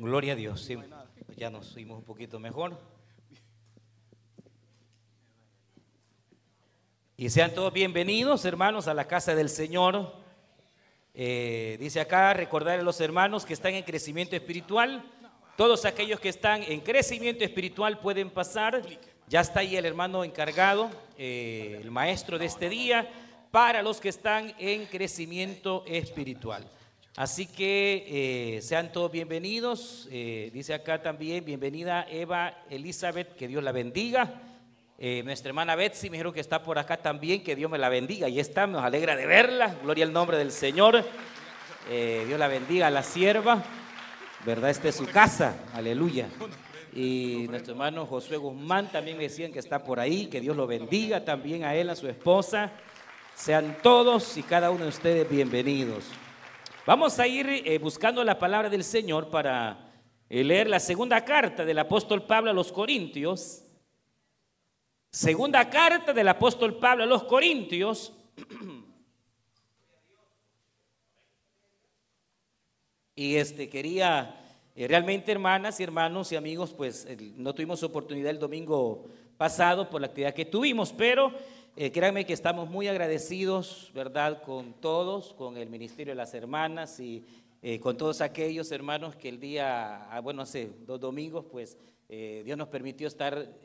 Gloria a Dios, sí, ya nos fuimos un poquito mejor. Y sean todos bienvenidos, hermanos, a la casa del Señor. Eh, dice acá, recordar a los hermanos que están en crecimiento espiritual. Todos aquellos que están en crecimiento espiritual pueden pasar. Ya está ahí el hermano encargado, eh, el maestro de este día, para los que están en crecimiento espiritual. Así que eh, sean todos bienvenidos. Eh, dice acá también, bienvenida Eva Elizabeth, que Dios la bendiga. Eh, nuestra hermana Betsy me dijeron que está por acá también, que Dios me la bendiga. Y está, nos alegra de verla. Gloria al nombre del Señor. Dios la bendiga a la sierva. ¿Verdad? Esta es su casa. Aleluya. Y nuestro hermano Josué Guzmán también me decían que está por ahí. Que Dios lo bendiga también a él, a su esposa. Sean todos y cada uno de ustedes bienvenidos. Vamos a ir eh, buscando la palabra del Señor para eh, leer la segunda carta del apóstol Pablo a los Corintios. Segunda carta del apóstol Pablo a los Corintios. Y este quería eh, realmente hermanas y hermanos y amigos, pues no tuvimos oportunidad el domingo pasado por la actividad que tuvimos, pero eh, créanme que estamos muy agradecidos, ¿verdad?, con todos, con el Ministerio de las Hermanas y eh, con todos aquellos hermanos que el día, ah, bueno, hace dos domingos, pues eh, Dios nos permitió estar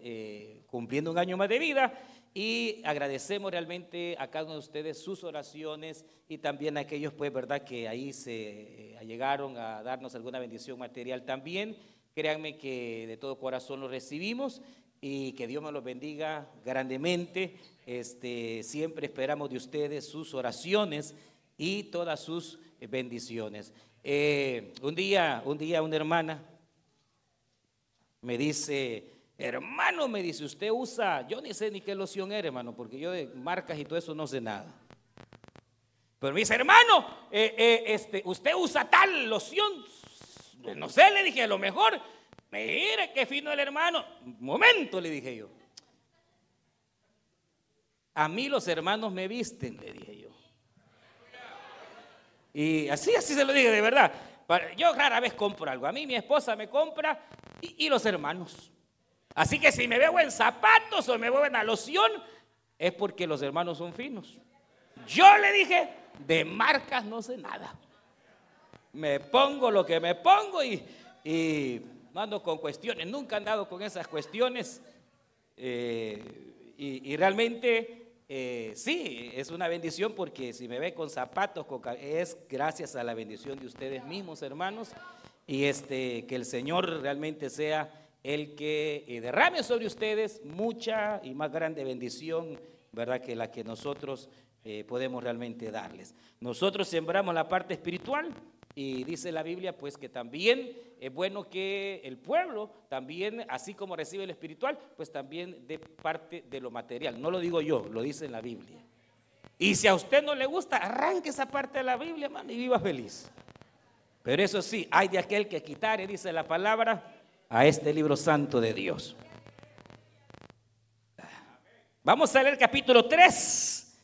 cumpliendo un año más de vida y agradecemos realmente a cada uno de ustedes sus oraciones y también a aquellos, pues, ¿verdad?, que ahí se llegaron a darnos alguna bendición material también. Créanme que de todo corazón lo recibimos y que Dios me los bendiga grandemente este, siempre esperamos de ustedes sus oraciones y todas sus bendiciones. Eh, un día, un día una hermana me dice, hermano, me dice, usted usa, yo ni sé ni qué loción era, hermano, porque yo de marcas y todo eso no sé nada. Pero me dice, hermano, eh, eh, este, usted usa tal loción, no sé, le dije, a lo mejor, mire qué fino el hermano. Momento, le dije yo. A mí los hermanos me visten, le dije yo. Y así, así se lo dije, de verdad. Yo rara vez compro algo. A mí mi esposa me compra y, los hermanos. Así que si me veo en zapatos o me veo en la loción, es porque los hermanos son finos. Yo le dije, de marcas no sé nada. Me pongo lo que me pongo y, y ando con cuestiones. Nunca he andado con esas cuestiones. Eh, y, realmente eh, sí, es una bendición porque si me ve con zapatos, es gracias a la bendición de ustedes mismos, hermanos, y este, que el Señor realmente sea el que eh, derrame sobre ustedes mucha y más grande bendición, ¿verdad? Que la que nosotros podemos realmente darles. Nosotros sembramos la parte espiritual, y dice la Biblia, pues que también es bueno que el pueblo, también, así como recibe el espiritual, pues también de parte de lo material. No lo digo yo, lo dice en la Biblia. Y si a usted no le gusta, arranque esa parte de la Biblia, hermano, y viva feliz. Pero eso sí, hay de aquel que quitare, dice la palabra, a este libro santo de Dios. Vamos a leer capítulo 3.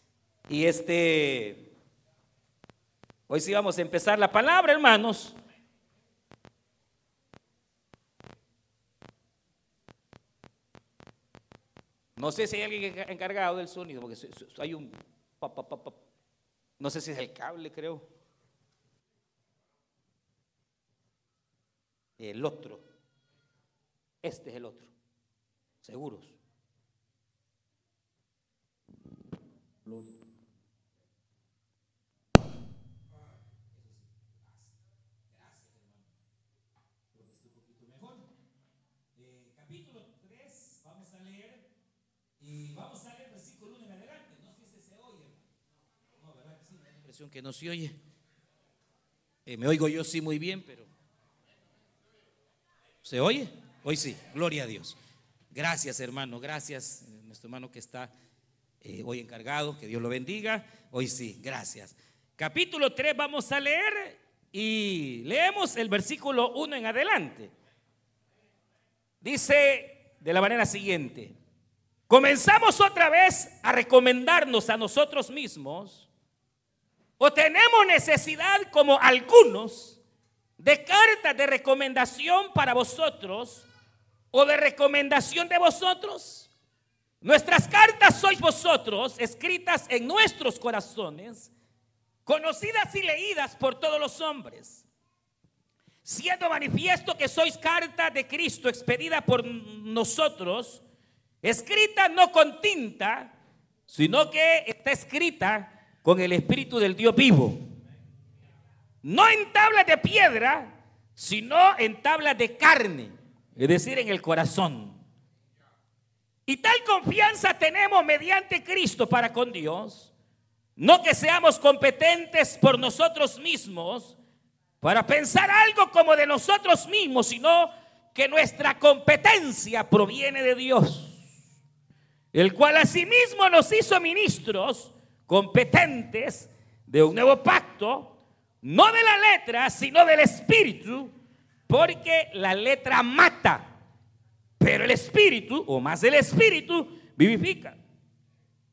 Y este Hoy sí vamos a empezar la palabra, hermanos. No sé si hay alguien encargado del sonido, porque hay un... No sé si es el cable, creo. El otro. Este es el otro. Seguros. Que no se oye. Eh, me oigo yo sí muy bien, pero... ¿Se oye? Hoy sí, gloria a Dios. Gracias hermano, gracias nuestro hermano que está eh, hoy encargado, que Dios lo bendiga. Hoy sí, gracias. Capítulo 3 vamos a leer y leemos el versículo 1 en adelante. Dice de la manera siguiente, comenzamos otra vez a recomendarnos a nosotros mismos o tenemos necesidad como algunos de cartas de recomendación para vosotros o de recomendación de vosotros. Nuestras cartas sois vosotros, escritas en nuestros corazones, conocidas y leídas por todos los hombres, siendo manifiesto que sois carta de Cristo expedida por nosotros, escrita no con tinta, sino que está escrita con el Espíritu del Dios vivo no en tablas de piedra, sino en tablas de carne, es decir, en el corazón. Y tal confianza tenemos mediante Cristo para con Dios, no que seamos competentes por nosotros mismos para pensar algo como de nosotros mismos, sino que nuestra competencia proviene de Dios, el cual asimismo nos hizo ministros competentes de un nuevo pacto no de la letra, sino del espíritu, porque la letra mata, pero el espíritu, o más el espíritu, vivifica.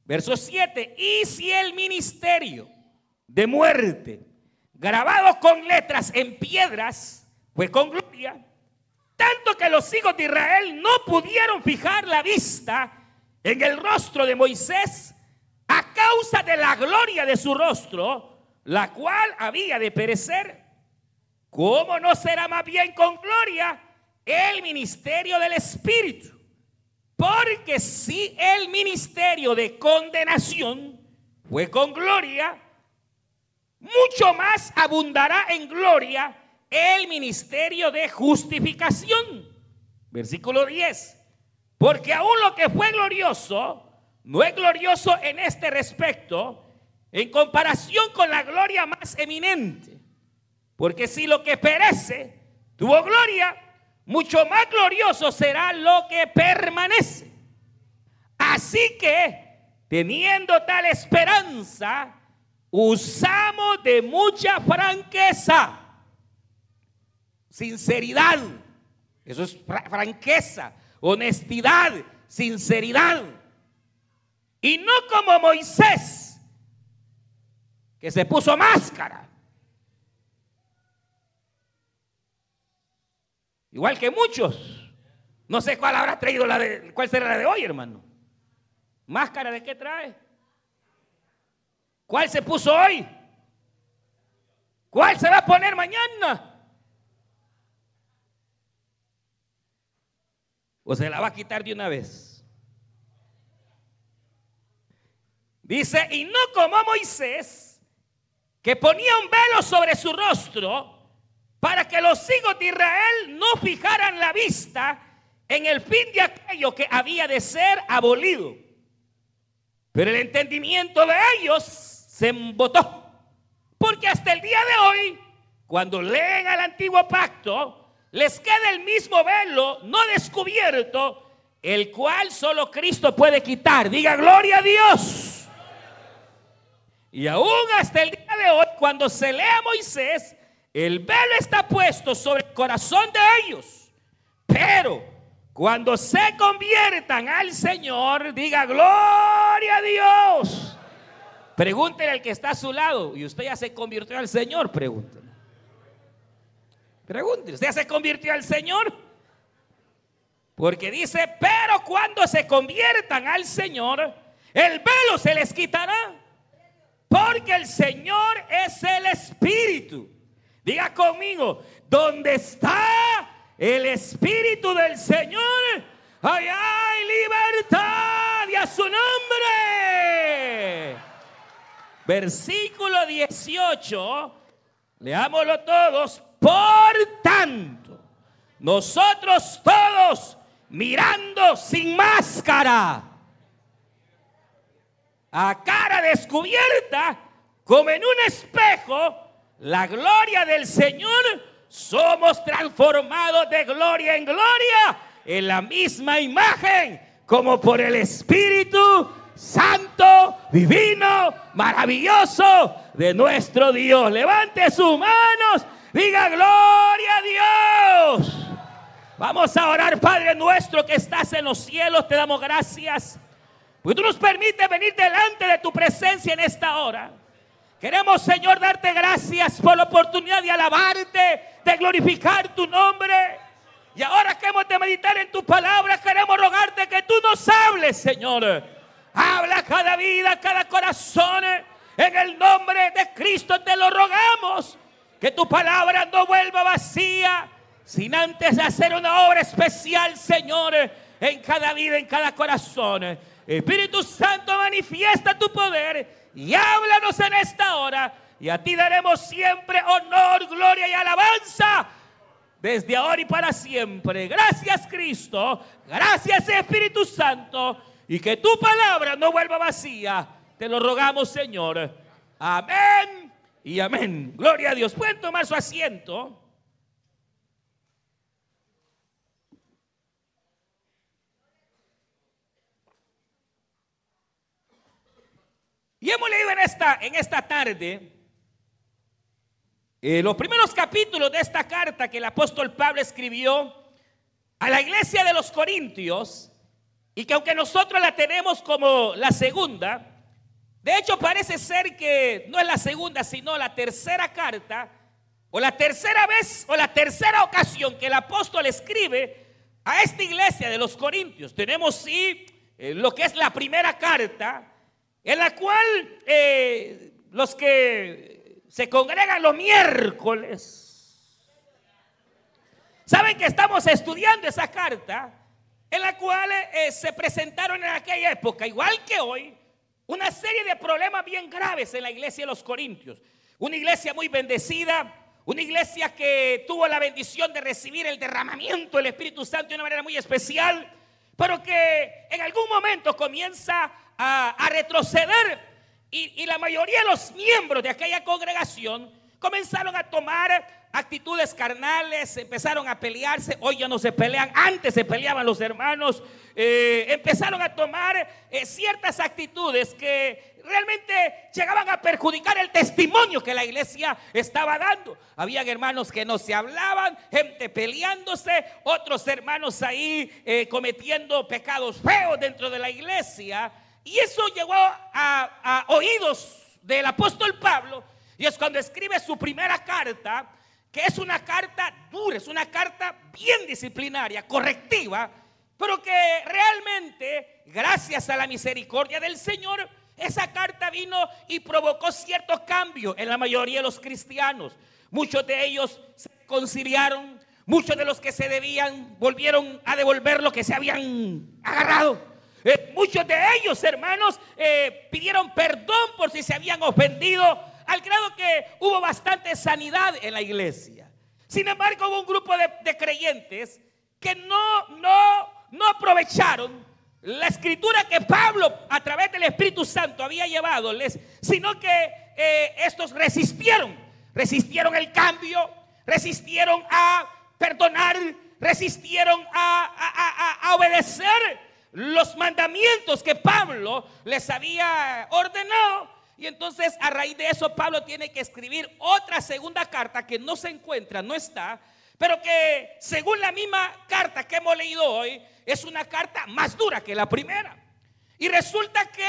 Verso 7, y si el ministerio de muerte, grabado con letras en piedras, fue con gloria, tanto que los hijos de Israel no pudieron fijar la vista en el rostro de Moisés a causa de la gloria de su rostro, la cual había de perecer, ¿cómo no será más bien con gloria el ministerio del Espíritu? Porque si el ministerio de condenación fue con gloria, mucho más abundará en gloria el ministerio de justificación. Versículo 10. Porque aún lo que fue glorioso, no es glorioso en este respecto, en comparación con la gloria más eminente. Porque si lo que perece tuvo gloria, mucho más glorioso será lo que permanece. Así que, teniendo tal esperanza, usamos de mucha franqueza, sinceridad. Eso es franqueza, honestidad, sinceridad. Y no como Moisés que se puso máscara. Igual que muchos. No sé cuál habrá traído la de, cuál será la de hoy, hermano. ¿Máscara de qué trae? ¿Cuál se puso hoy? ¿Cuál se va a poner mañana? ¿O se la va a quitar de una vez? Dice, y no como Moisés, que ponía un velo sobre su rostro para que los hijos de Israel no fijaran la vista en el fin de aquello que había de ser abolido. Pero el entendimiento de ellos se embotó. Porque hasta el día de hoy, cuando leen al antiguo pacto, les queda el mismo velo no descubierto, el cual solo Cristo puede quitar. Diga gloria a Dios. Y aún hasta el día de hoy, cuando se lee a Moisés, el velo está puesto sobre el corazón de ellos. Pero cuando se conviertan al Señor, diga gloria a Dios. Pregúntele al que está a su lado. ¿Y usted ya se convirtió al Señor? Pregúntele. Pregúntele. ¿Usted ya se convirtió al Señor? Porque dice, pero cuando se conviertan al Señor, el velo se les quitará. Porque el Señor es el Espíritu. Diga conmigo, ¿dónde está el Espíritu del Señor? Allá hay libertad y a su nombre. Versículo 18, leámoslo todos. Por tanto, nosotros todos mirando sin máscara a cara descubierta, como en un espejo, la gloria del Señor, somos transformados de gloria en gloria en la misma imagen, como por el Espíritu Santo, divino, maravilloso de nuestro Dios. Levante sus manos, diga gloria a Dios. Vamos a orar, Padre nuestro que estás en los cielos, te damos gracias porque tú nos permites venir delante de tu presencia en esta hora. Queremos, Señor, darte gracias por la oportunidad de alabarte, de glorificar tu nombre. Y ahora que hemos de meditar en tu palabra, queremos rogarte que tú nos hables, Señor. Habla cada vida, cada corazón. En el nombre de Cristo te lo rogamos. Que tu palabra no vuelva vacía, sin antes hacer una obra especial, Señor, en cada vida, en cada corazón. Espíritu Santo, manifiesta tu poder y háblanos en esta hora. Y a ti daremos siempre honor, gloria y alabanza desde ahora y para siempre. Gracias Cristo, gracias Espíritu Santo, y que tu palabra no vuelva vacía. Te lo rogamos Señor. Amén y amén. Gloria a Dios. Pueden tomar su asiento. Y hemos leído en esta, en esta tarde eh, los primeros capítulos de esta carta que el apóstol Pablo escribió a la iglesia de los Corintios, y que aunque nosotros la tenemos como la segunda, de hecho parece ser que no es la segunda, sino la tercera carta, o la tercera vez, o la tercera ocasión que el apóstol escribe a esta iglesia de los Corintios. Tenemos sí eh, lo que es la primera carta, en la cual eh, los que se congregan los miércoles. Saben que estamos estudiando esa carta en la cual eh, se presentaron en aquella época, igual que hoy, una serie de problemas bien graves en la iglesia de los Corintios. Una iglesia muy bendecida, una iglesia que tuvo la bendición de recibir el derramamiento del Espíritu Santo de una manera muy especial, pero que en algún momento comienza a, retroceder y, la mayoría de los miembros de aquella congregación comenzaron a tomar actitudes carnales, empezaron a pelearse, hoy ya no se pelean, antes se peleaban los hermanos, eh, empezaron a tomar eh, ciertas actitudes que realmente llegaban a perjudicar el testimonio que la iglesia estaba dando. Habían hermanos que no se hablaban, gente peleándose, otros hermanos ahí eh, cometiendo pecados feos dentro de la iglesia. Y eso llegó a, oídos del apóstol Pablo. Y es cuando escribe su primera carta, que es una carta dura, es una carta bien disciplinaria, correctiva, pero que realmente, gracias a la misericordia del Señor, esa carta vino y provocó cierto cambio en la mayoría de los cristianos. Muchos de ellos se conciliaron, muchos de los que se debían volvieron a devolver lo que se habían agarrado. Eh, muchos de ellos, hermanos, eh, pidieron perdón por si se habían ofendido, al grado que hubo bastante sanidad en la iglesia. Sin embargo, hubo un grupo de, creyentes que no, no, no aprovecharon la escritura que Pablo a través del Espíritu Santo había llevado, sino que eh, estos resistieron, resistieron el cambio, resistieron a perdonar, resistieron a, a obedecer los mandamientos que Pablo les había ordenado. Y entonces a raíz de eso Pablo tiene que escribir otra segunda carta que no se encuentra, no está, pero que según la misma carta que hemos leído hoy, es una carta más dura que la primera. Y resulta que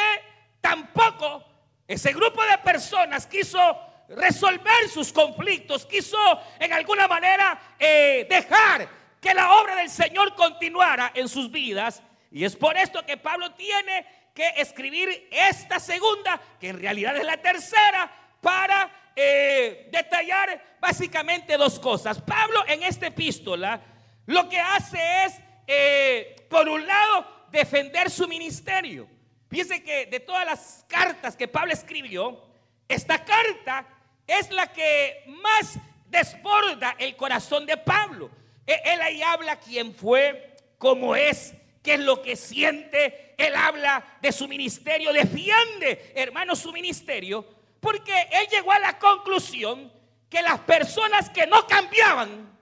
tampoco ese grupo de personas quiso resolver sus conflictos, quiso en alguna manera eh, dejar que la obra del Señor continuara en sus vidas y es por esto que Pablo tiene que escribir esta segunda, que en realidad es la tercera, para eh, detallar básicamente dos cosas. Pablo en esta epístola lo que hace es, eh, por un lado, defender su ministerio. Fíjense que de todas las cartas que Pablo escribió, esta carta es la que más desborda el corazón de Pablo. E, él ahí habla quién fue, cómo es, qué es lo que siente. Él habla de su ministerio, defiende, hermano, su ministerio, porque él llegó a la conclusión que las personas que no cambiaban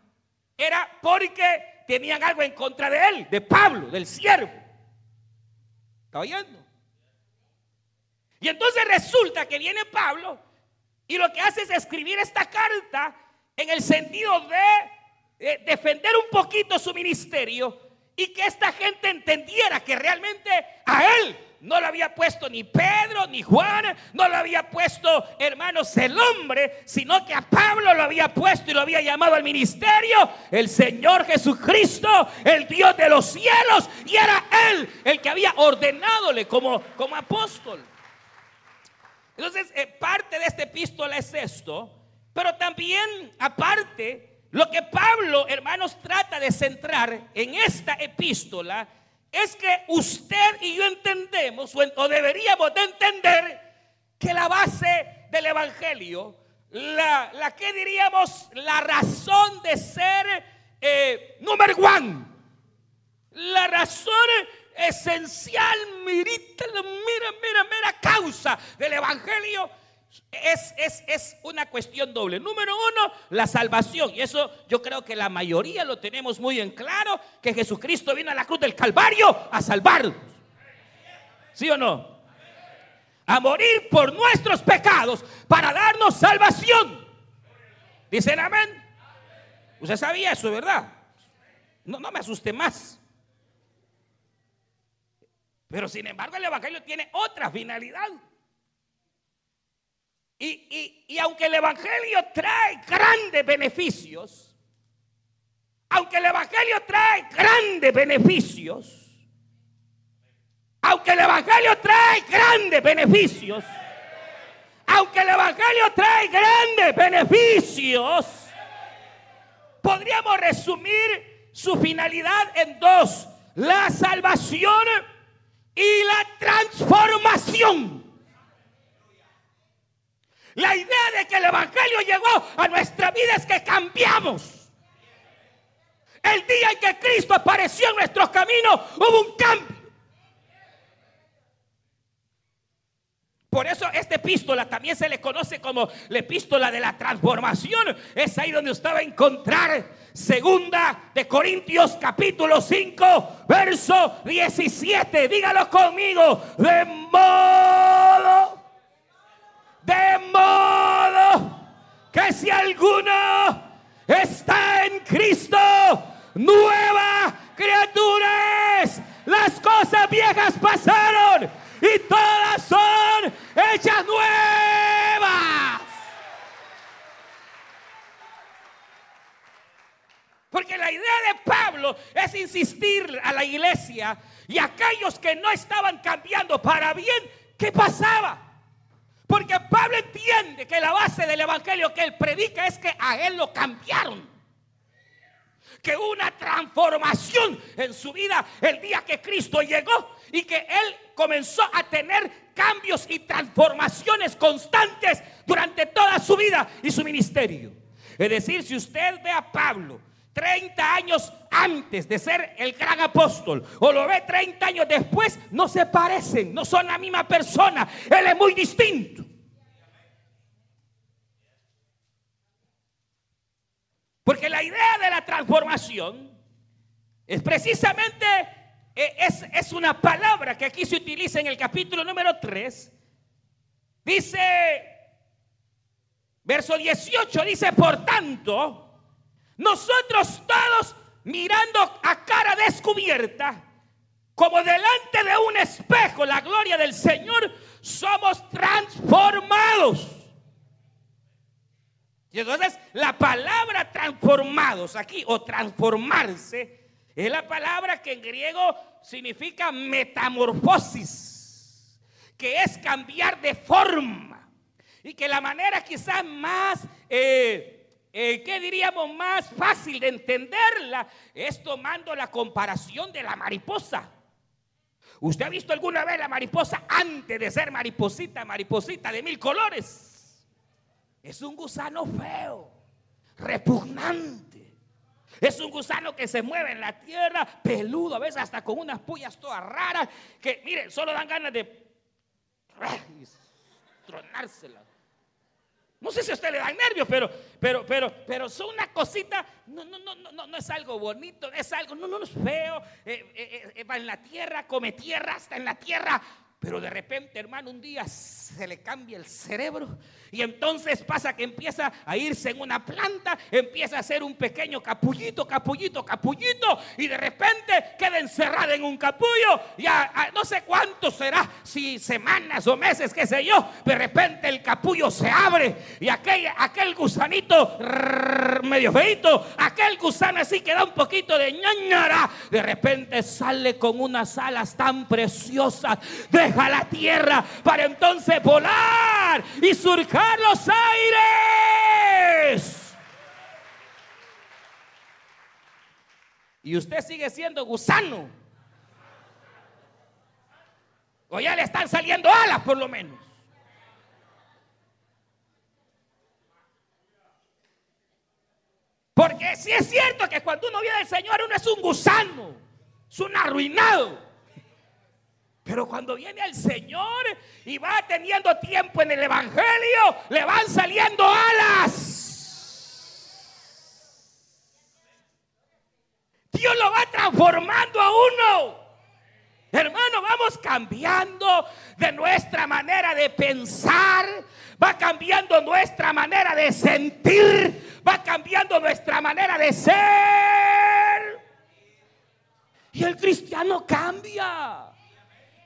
era porque tenían algo en contra de él, de Pablo, del siervo. ¿Está oyendo? Y entonces resulta que viene Pablo y lo que hace es escribir esta carta en el sentido de eh, defender un poquito su ministerio y que esta gente entendiera que realmente a él no lo había puesto ni Pedro ni Juan, no lo había puesto, hermanos, el hombre, sino que a Pablo lo había puesto y lo había llamado al ministerio el Señor Jesucristo, el Dios de los cielos, y era él el que había ordenadole como, como apóstol. Entonces, eh, parte de esta epístola es esto, pero también aparte, lo que Pablo, hermanos, trata de centrar en esta epístola es que usted y yo entendemos, o, deberíamos de entender, que la base del Evangelio, la, la que diríamos la razón de ser eh, número uno, la razón esencial, mirita, mira, mira, mira, causa del Evangelio es, es, es, una cuestión doble. Número uno, la salvación. Y eso yo creo que la mayoría lo tenemos muy en claro, que Jesucristo vino a la cruz del Calvario a salvarnos. ¿Sí o no? A morir por nuestros pecados para darnos salvación. ¿Dicen amén? Usted sabía eso, ¿verdad? No, no me asuste más. Pero sin embargo el Evangelio tiene otra finalidad. Y, aunque el Evangelio trae grandes beneficios, aunque el Evangelio trae grandes beneficios, aunque el Evangelio trae grandes beneficios, aunque el Evangelio trae grandes beneficios, podríamos resumir su finalidad en dos, la salvación y la transformación. La idea de que el Evangelio llegó a nuestra vida es que cambiamos. El día en que Cristo apareció en nuestros caminos hubo un cambio. Por eso esta epístola también se le conoce como la epístola de la transformación. Es ahí donde usted va a encontrar segunda de Corintios capítulo 5, verso 17. Dígalo conmigo. De modo de modo que si alguno está en Cristo, nueva criatura es. Las cosas viejas pasaron y todas son hechas nuevas. Porque la idea de Pablo es insistir a la iglesia y a aquellos que no estaban cambiando para bien, ¿qué pasaba? Porque Pablo entiende que la base del evangelio que él predica es que a él lo cambiaron. Que una transformación en su vida el día que Cristo llegó y que él comenzó a tener cambios y transformaciones constantes durante toda su vida y su ministerio. Es decir, si usted ve a Pablo 30 años antes de ser el gran apóstol o lo ve 30 años después, no se parecen, no son la misma persona. Él es muy distinto. Porque la idea de la transformación es precisamente, eh, es, es una palabra que aquí se utiliza en el capítulo número 3. Dice, verso 18, dice, por tanto, nosotros todos mirando a cara descubierta, como delante de un espejo, la gloria del Señor, somos transformados. Y entonces la palabra transformados aquí o transformarse es la palabra que en griego significa metamorfosis, que es cambiar de forma. Y que la manera quizás más... Eh, eh, ¿qué diríamos más fácil de entenderla? Es tomando la comparación de la mariposa. ¿Usted ha visto alguna vez la mariposa antes de ser mariposita, mariposita de mil colores? Es un gusano feo, repugnante. Es un gusano que se mueve en la tierra, peludo, a veces hasta con unas pullas todas raras, que miren, solo dan ganas de tronársela. No sé si a usted le dan nervios, pero, pero, pero, pero son una cosita, no, no, no, no, no es algo bonito, es algo, no, no, no es feo, eh, eh, eh, va en la tierra, come tierra, está en la tierra, Pero de repente, hermano, un día se le cambia el cerebro y entonces pasa que empieza a irse en una planta, empieza a ser un pequeño capullito, capullito, capullito y de repente queda encerrada en un capullo. Ya no sé cuánto será, si semanas o meses, qué sé yo. De repente el capullo se abre y aquel, aquel gusanito medio feito, aquel gusano así que da un poquito de ñañara, de repente sale con unas alas tan preciosas. De a la tierra para entonces volar y surcar los aires. Y usted sigue siendo gusano. O ya le están saliendo alas por lo menos. Porque si es cierto que cuando uno viene del Señor uno es un gusano, es un arruinado. Pero cuando viene el Señor y va teniendo tiempo en el Evangelio, le van saliendo alas. Dios lo va transformando a uno. Hermano, vamos cambiando de nuestra manera de pensar, va cambiando nuestra manera de sentir, va cambiando nuestra manera de ser. Y el cristiano cambia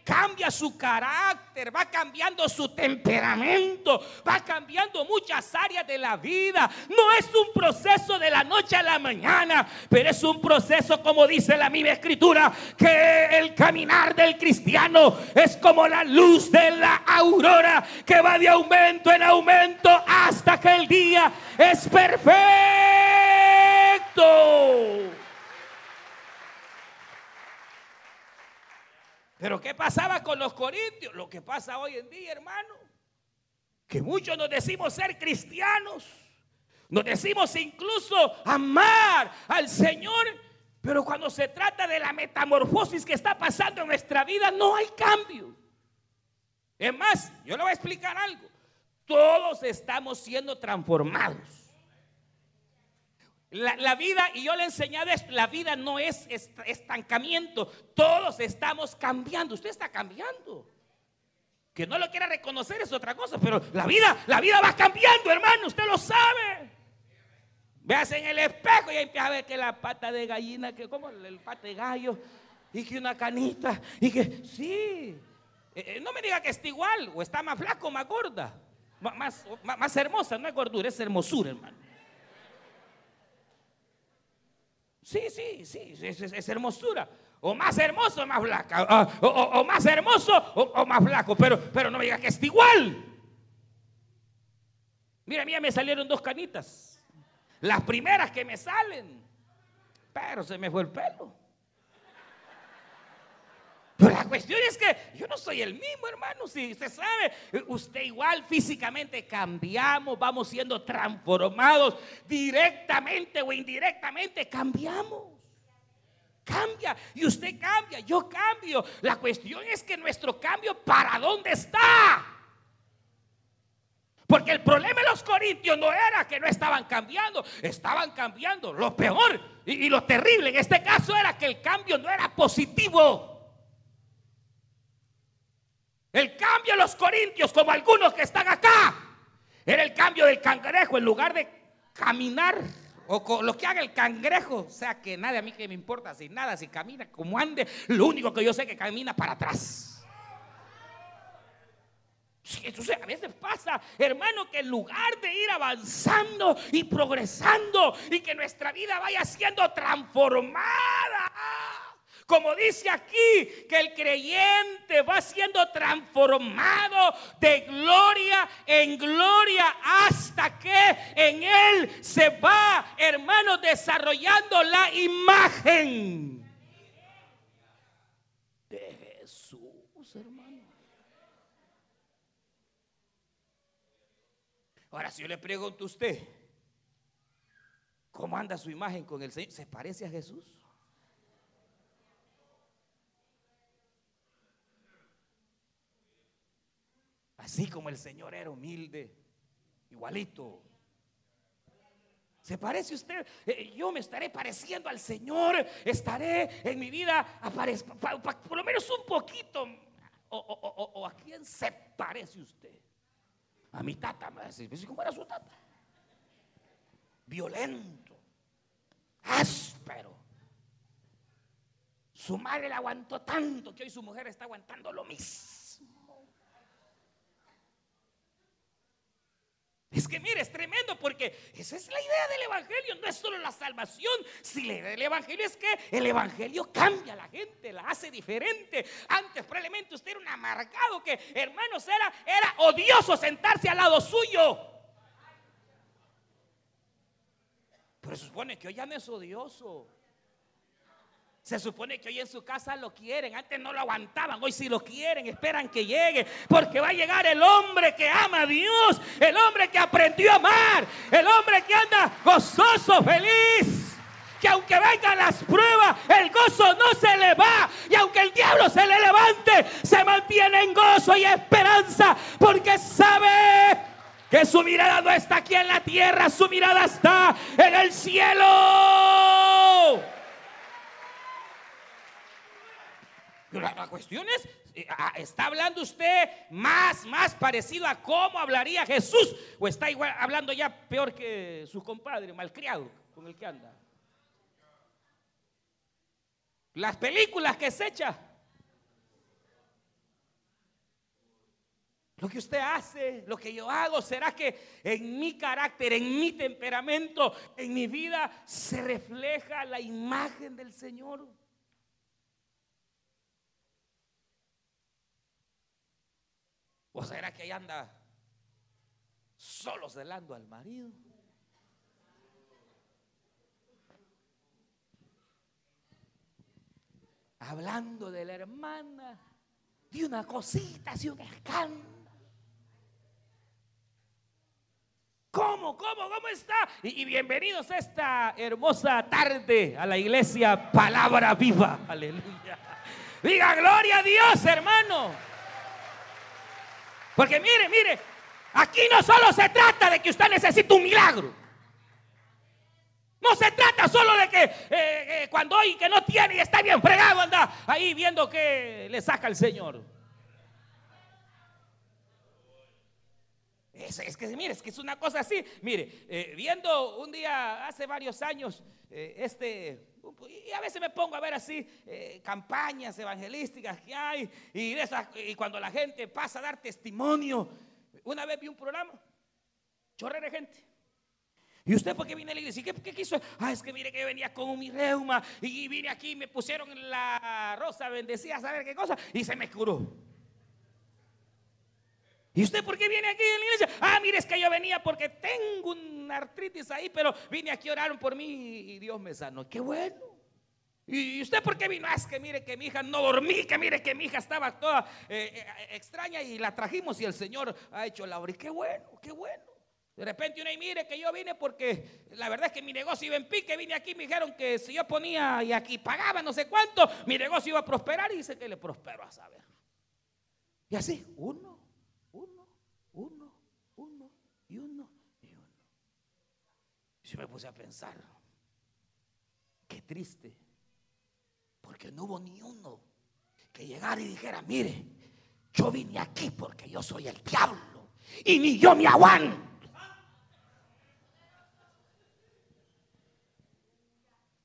cambia su carácter, va cambiando su temperamento, va cambiando muchas áreas de la vida. No es un proceso de la noche a la mañana, pero es un proceso, como dice la misma escritura, que el caminar del cristiano es como la luz de la aurora que va de aumento en aumento hasta que el día es perfecto. Pero ¿qué pasaba con los corintios? Lo que pasa hoy en día, hermano. Que muchos nos decimos ser cristianos. Nos decimos incluso amar al Señor. Pero cuando se trata de la metamorfosis que está pasando en nuestra vida, no hay cambio. Es más, yo le voy a explicar algo. Todos estamos siendo transformados. La, vida, y yo le he enseñado esto, la vida no es estancamiento, todos estamos cambiando, usted está cambiando. Que no lo quiera reconocer es otra cosa, pero la vida, la vida va cambiando, hermano, usted lo sabe. Veas en el espejo y empieza a ver que la pata de gallina, que como el pata de gallo, y que una canita, y que sí. Eh, eh, no me diga que está igual, o está más flaco, más gorda, más, más hermosa, no es gordura, es hermosura, hermano. Sí, sí, sí, es, hermosura. O más hermoso o más flaca. O, más hermoso o, más flaco. Pero, pero no me diga que está igual. Mira, mira, me salieron dos canitas. Las primeras que me salen. Pero se me fue el pelo. Pero la cuestión es que yo no soy el mismo, hermano. Si usted sabe, usted igual físicamente cambiamos, vamos siendo transformados directamente o indirectamente, cambiamos. Cambia y usted cambia, yo cambio. La cuestión es que nuestro cambio, ¿para dónde está? Porque el problema de los corintios no era que no estaban cambiando, estaban cambiando. Lo peor y, y lo terrible en este caso era que el cambio no era positivo. El cambio de los corintios, como algunos que están acá, era el cambio del cangrejo. En lugar de caminar o lo que haga el cangrejo, o sea que nada a mí que me importa si nada, si camina como ande, lo único que yo sé que camina para atrás. a veces pasa, hermano, que en lugar de ir avanzando y progresando y que nuestra vida vaya siendo transformada, como dice aquí, que el creyente va siendo transformado de gloria en gloria hasta que en él se va, hermano, desarrollando la imagen de Jesús, hermano. Ahora, si yo le pregunto a usted, ¿cómo anda su imagen con el Señor? ¿Se parece a Jesús? Así como el Señor era humilde, igualito. ¿Se parece usted? Eh, yo me estaré pareciendo al Señor, estaré en mi vida, por lo menos un poquito, o, a quién se parece usted? A mi tata, pues, ¿cómo era su tata? Violento, áspero. Su madre la aguantó tanto que hoy su mujer está aguantando lo mismo. Es que mire, es tremendo porque esa es la idea del Evangelio, no es solo la salvación, si la idea del Evangelio es que el Evangelio cambia a la gente, la hace diferente. Antes probablemente usted era un amargado que, hermanos, era, era odioso sentarse al lado suyo. Pero supone que hoy ya no es odioso. Se supone que hoy en su casa lo quieren. Antes no lo aguantaban. Hoy sí lo quieren. Esperan que llegue. Porque va a llegar el hombre que ama a Dios. El hombre que aprendió a amar. El hombre que anda gozoso, feliz. Que aunque vengan las pruebas, el gozo no se le va. Y aunque el diablo se le levante, se mantiene en gozo y esperanza. Porque sabe que su mirada no está aquí en la tierra. Su mirada está en el cielo. La, cuestión es, eh, ¿está hablando usted más, más parecido a cómo hablaría Jesús? ¿O está igual hablando ya peor que su compadre, malcriado, con el que anda? Las películas que se echa. Lo que usted hace, lo que yo hago, ¿será que en mi carácter, en mi temperamento, en mi vida se refleja la imagen del Señor? ¿O será que ahí anda solo celando al marido? Hablando de la hermana, de una cosita, así un escándalo. ¿Cómo, cómo, cómo está? Y, y, bienvenidos a esta hermosa tarde a la iglesia Palabra Viva. Aleluya. Diga gloria a Dios, hermano. Porque mire, mire, aquí no solo se trata de que usted necesita un milagro. No se trata solo de que eh, eh, cuando hoy que no tiene y está bien fregado anda ahí viendo que le saca el Señor. Es, que mire, es que es una cosa así. Mire, eh, viendo un día hace varios años, este, y a veces me pongo a ver así eh, campañas evangelísticas que hay y, y cuando la gente pasa a dar testimonio. Una vez vi un programa, chorre de gente. ¿Y usted por qué viene a la iglesia? ¿Qué, qué quiso? Ah, es que mire que venía con mi reuma y vine aquí, me pusieron la rosa bendecida, saber qué cosa, y se me curó. ¿Y usted por qué viene aquí en la iglesia? Ah, mire, es que yo venía porque tengo una artritis ahí, pero vine aquí, oraron por mí y Dios me sanó. Qué bueno. ¿Y usted por qué vino? Ah, es que mire que mi hija no dormí, que mire que mi hija estaba toda eh, eh, extraña y la trajimos y el Señor ha hecho la obra. Y qué bueno, qué bueno. De repente uno y mire que yo vine porque la verdad es que mi negocio iba en pique, vine aquí, me dijeron que si yo ponía y aquí pagaba no sé cuánto, mi negocio iba a prosperar y dice que le prosperó a saber. Y así, uno, uno, uno y uno y uno. Y yo me puse a pensar, qué triste, porque no hubo ni uno que llegara y dijera, mire, yo vine aquí porque yo soy el diablo y ni yo me aguanto.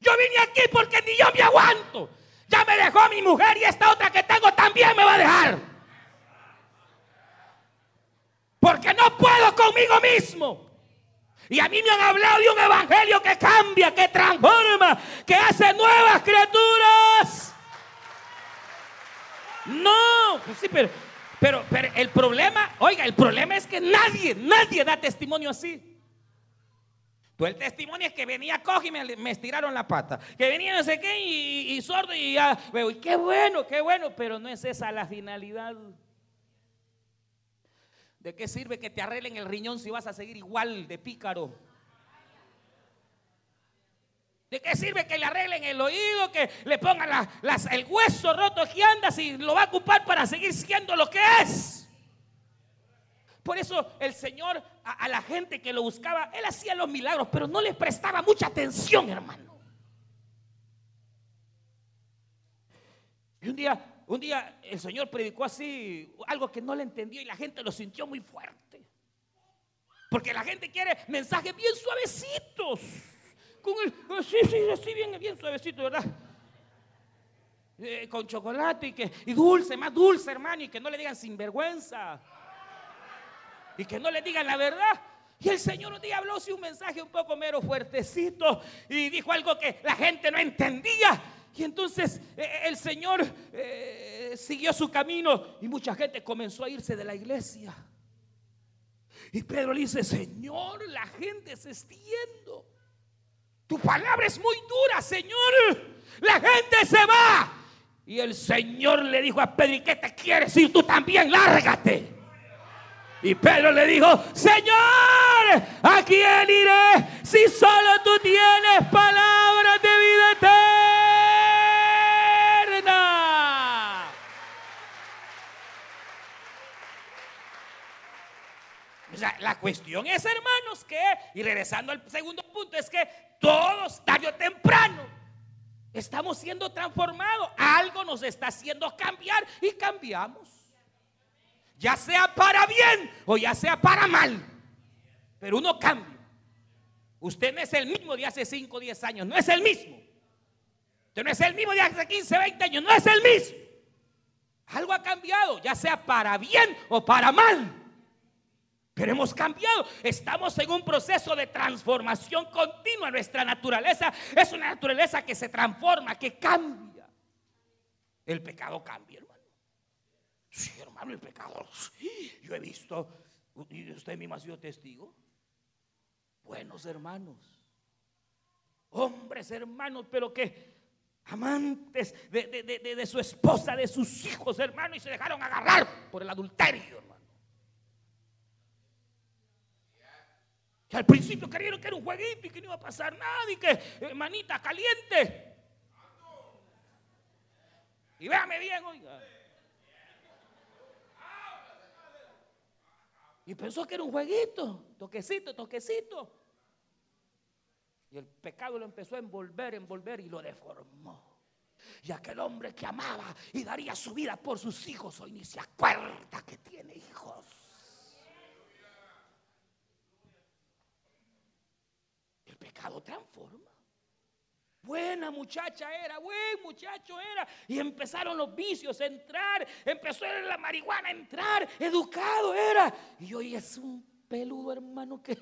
Yo vine aquí porque ni yo me aguanto. Ya me dejó mi mujer y esta otra que tengo también me va a dejar porque no puedo conmigo mismo. Y a mí me han hablado de un evangelio que cambia, que transforma, que hace nuevas criaturas. No, pues sí, pero, pero, pero el problema, oiga, el problema es que nadie, nadie da testimonio así. Tú el testimonio es que venía coge y me, estiraron la pata. Que venía no sé qué y, sordo y ya, y qué bueno, qué bueno, pero no es esa la finalidad. ¿De qué sirve que te arreglen el riñón si vas a seguir igual de pícaro? ¿De qué sirve que le arreglen el oído, que le pongan el hueso roto que anda si lo va a ocupar para seguir siendo lo que es? Por eso el Señor a, a la gente que lo buscaba, Él hacía los milagros, pero no les prestaba mucha atención, hermano. Y un día un día el Señor predicó así algo que no le entendió y la gente lo sintió muy fuerte. Porque la gente quiere mensajes bien suavecitos. Con el, sí, sí, así bien, bien suavecito, ¿verdad? Eh, con chocolate y, que, y dulce, más dulce, hermano, y que no le digan sinvergüenza. Y que no le digan la verdad. Y el Señor un día habló un mensaje un poco mero fuertecito y dijo algo que la gente no entendía. Y entonces eh, eh, el Señor eh, siguió su camino y mucha gente comenzó a irse de la iglesia. Y Pedro le dice, Señor, la gente se está yendo. Tu palabra es muy dura, Señor. La gente se va. Y el Señor le dijo a Pedro, ¿y qué te quieres ir tú también? Lárgate. Y Pedro le dijo, Señor, ¿a quién iré si solo tú tienes palabras de vida eterna? O la cuestión es, hermanos, que, y regresando al segundo punto, es que todos, tarde o temprano, estamos siendo transformados. Algo nos está haciendo cambiar y cambiamos ya sea para bien o ya sea para mal. Pero uno cambia. Usted no es el mismo de hace 5 o 10 años, no es el mismo. Usted no es el mismo de hace 15, 20 años, no es el mismo. Algo ha cambiado, ya sea para bien o para mal. Pero hemos cambiado. Estamos en un proceso de transformación continua. Nuestra naturaleza es una naturaleza que se transforma, que cambia. El pecado cambia, hermano. Sí, hermano, el pecador. yo he visto, y usted mismo ha sido testigo. Buenos hermanos, hombres hermanos, pero que amantes de, su esposa, de sus hijos, hermano, y se dejaron agarrar por el adulterio, hermano. Que al principio creyeron que era un jueguito y que no iba a pasar nada y que eh, manita caliente. Y véame bien, oiga. Y pensó que era un jueguito, toquecito, toquecito. Y el pecado lo empezó a envolver, envolver y lo deformó. Y aquel hombre que amaba y daría su vida por sus hijos, hoy ni se acuerda que tiene hijos. El pecado transforma. Buena muchacha era, buen muchacho era. Y empezaron los vicios a entrar. Empezó la marihuana a entrar. Educado era. Y hoy es un peludo hermano que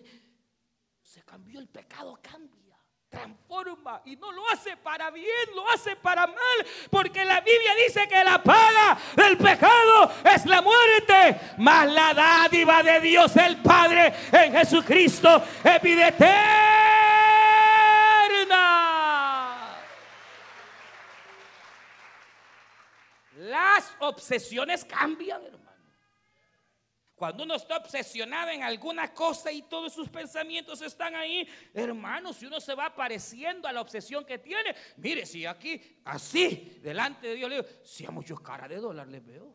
se cambió el pecado, cambia. Transforma y no lo hace para bien, lo hace para mal, porque la Biblia dice que la paga del pecado es la muerte, mas la dádiva de Dios el Padre en Jesucristo es vida obsesiones cambian, hermano. Cuando uno está obsesionado en alguna cosa y todos sus pensamientos están ahí, hermano, si uno se va pareciendo a la obsesión que tiene, mire, si aquí, así, delante de Dios, le digo, si a muchos cara de dólar les veo,